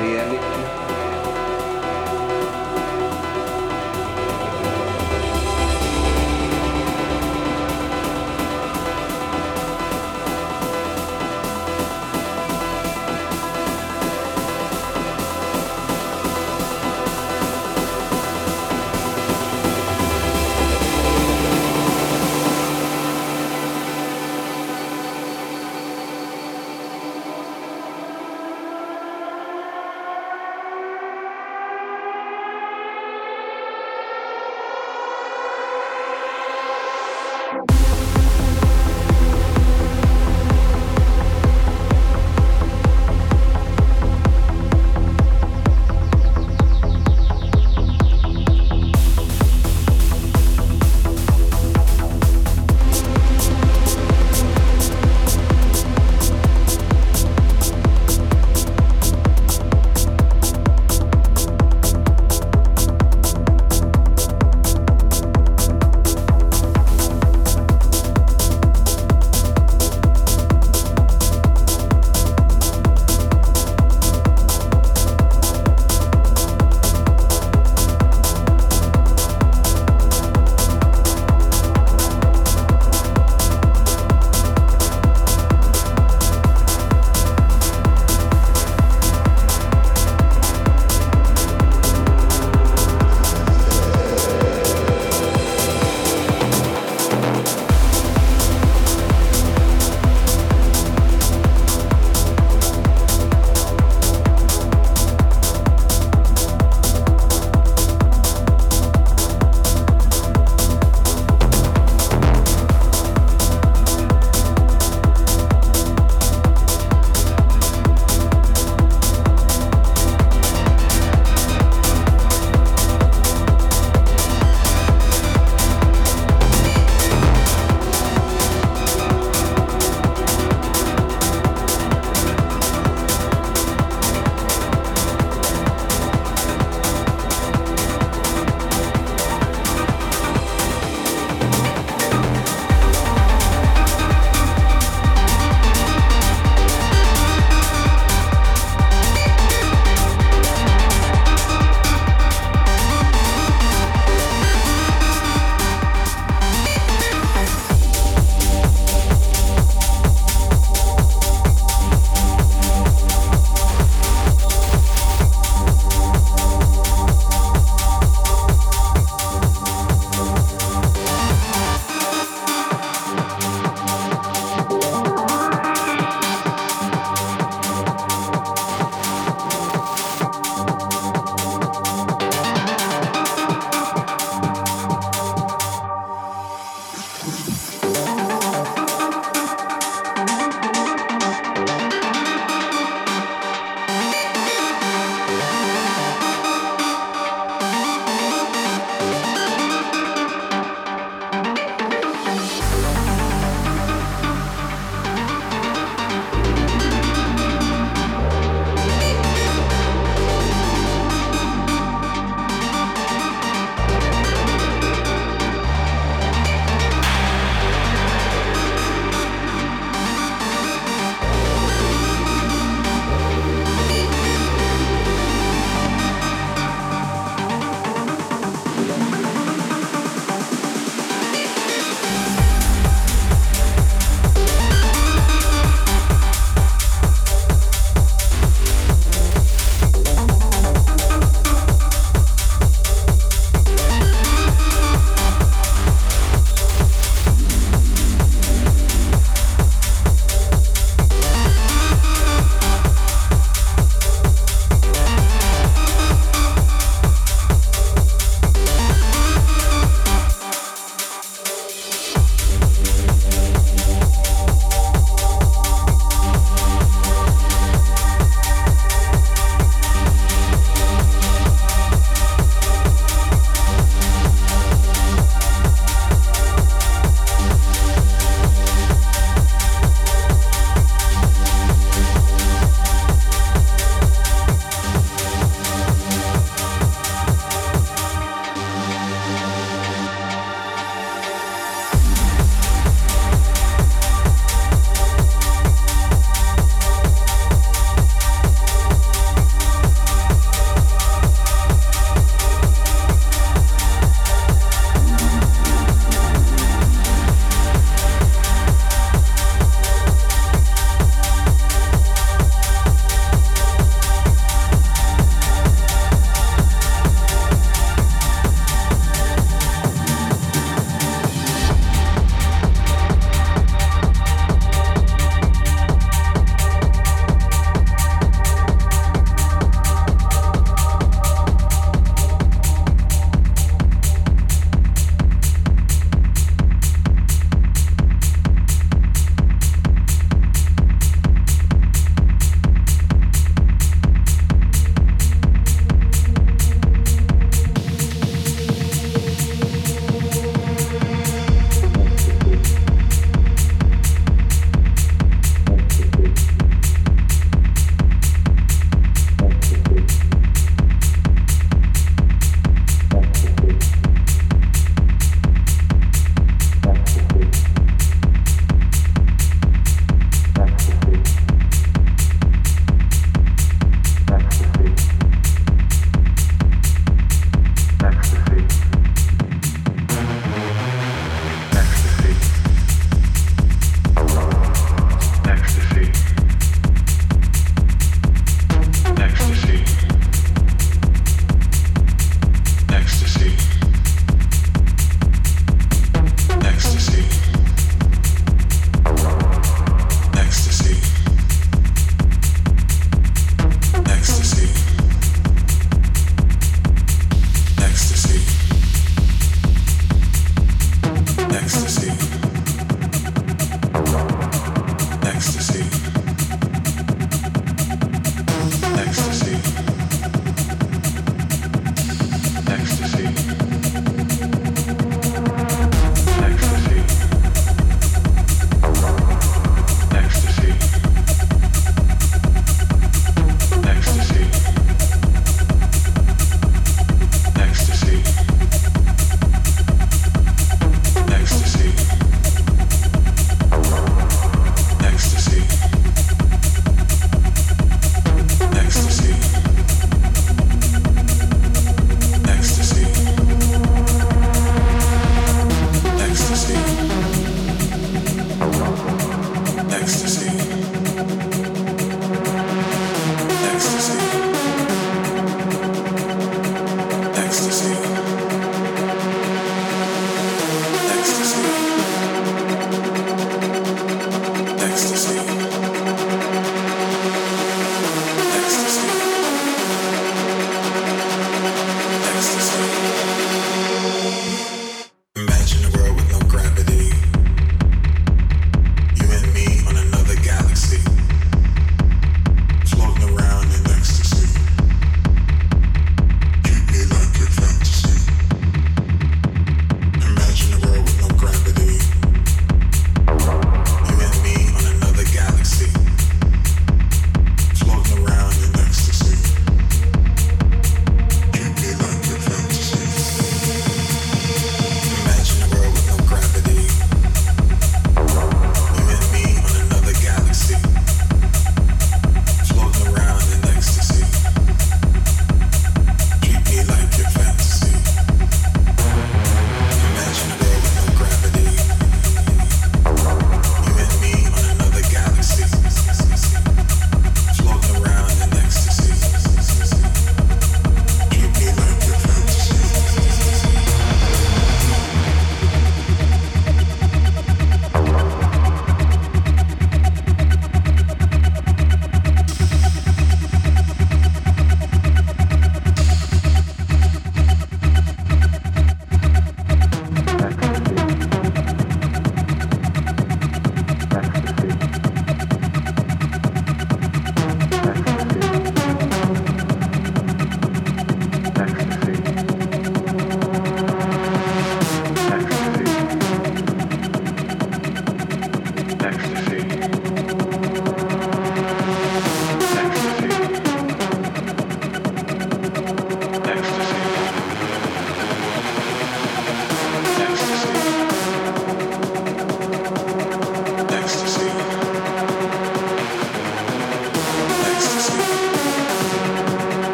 reality.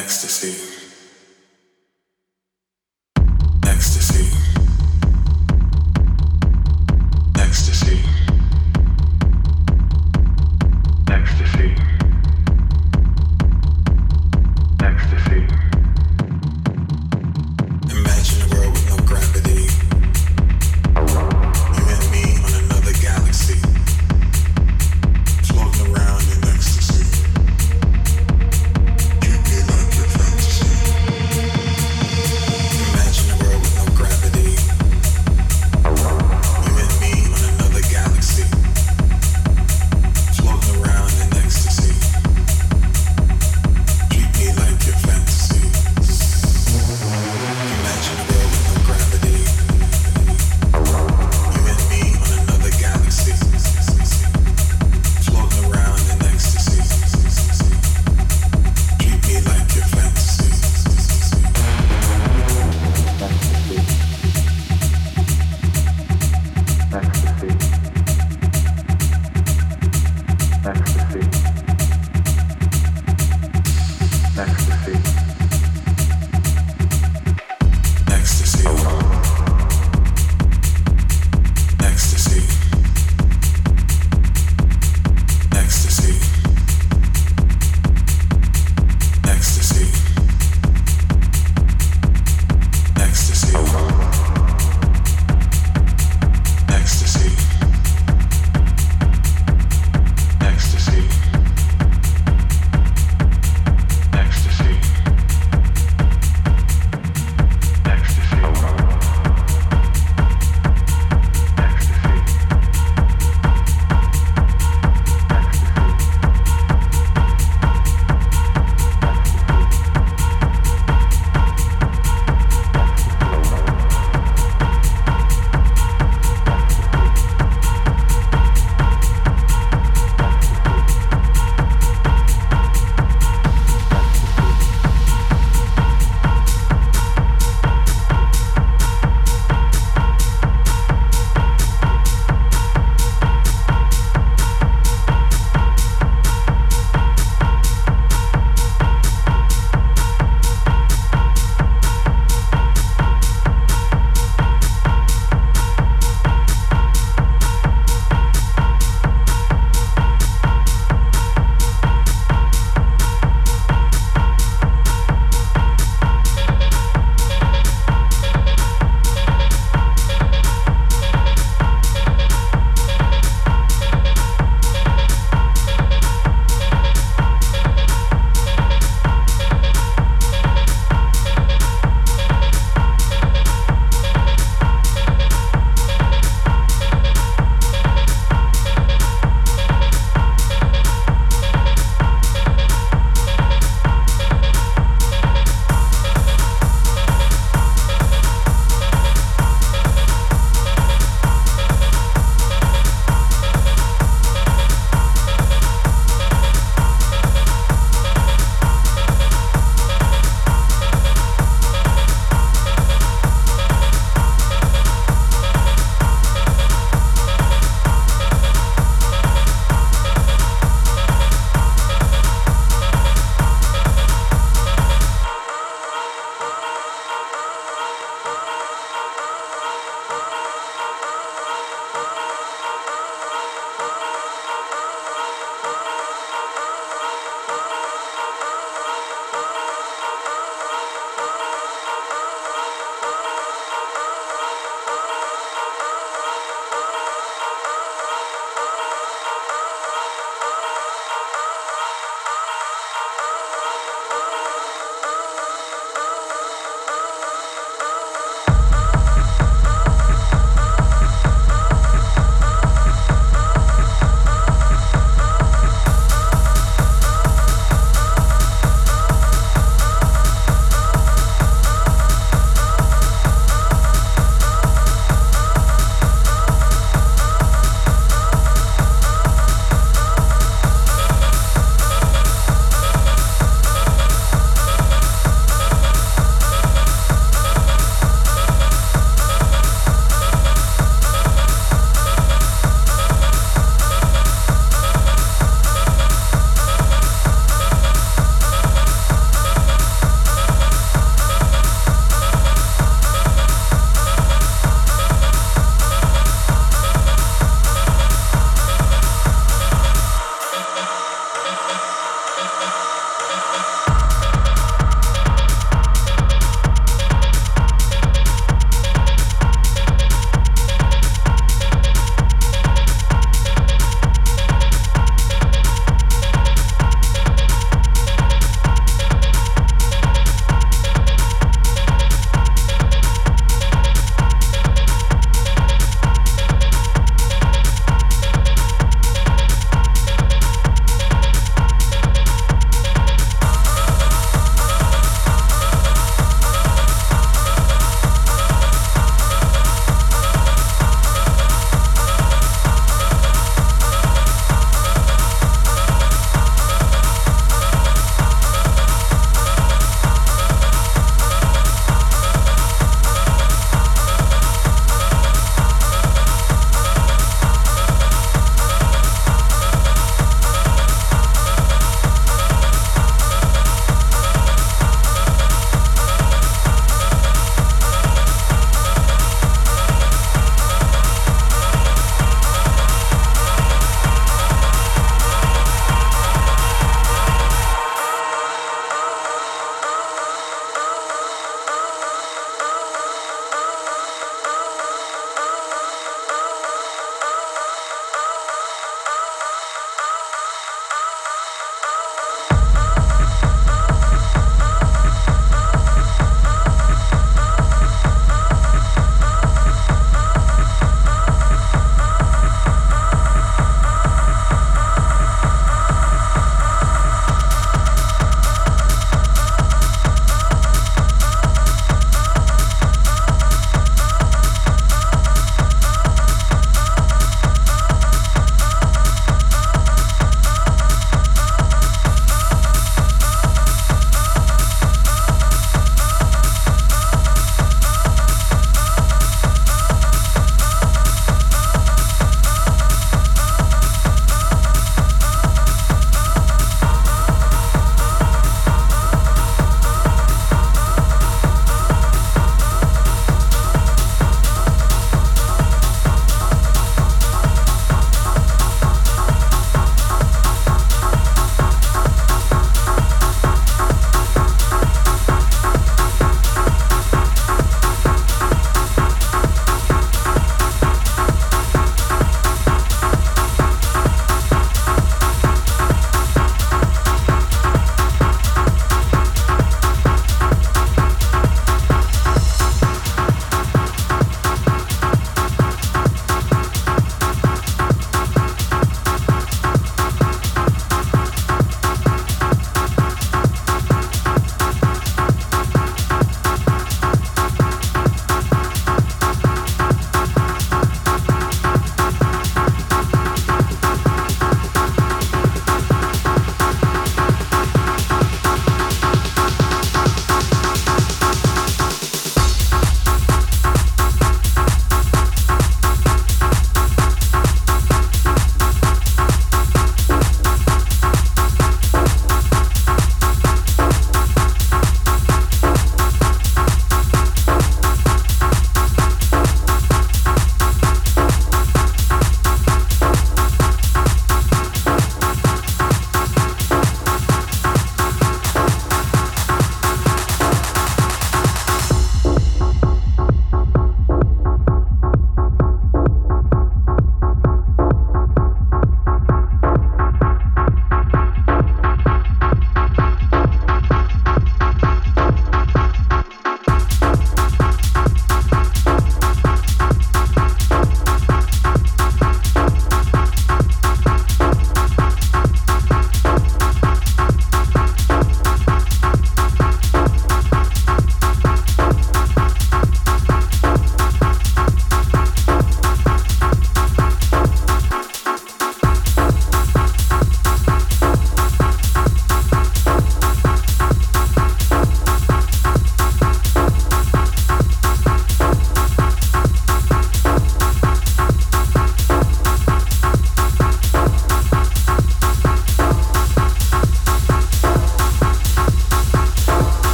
ecstasy.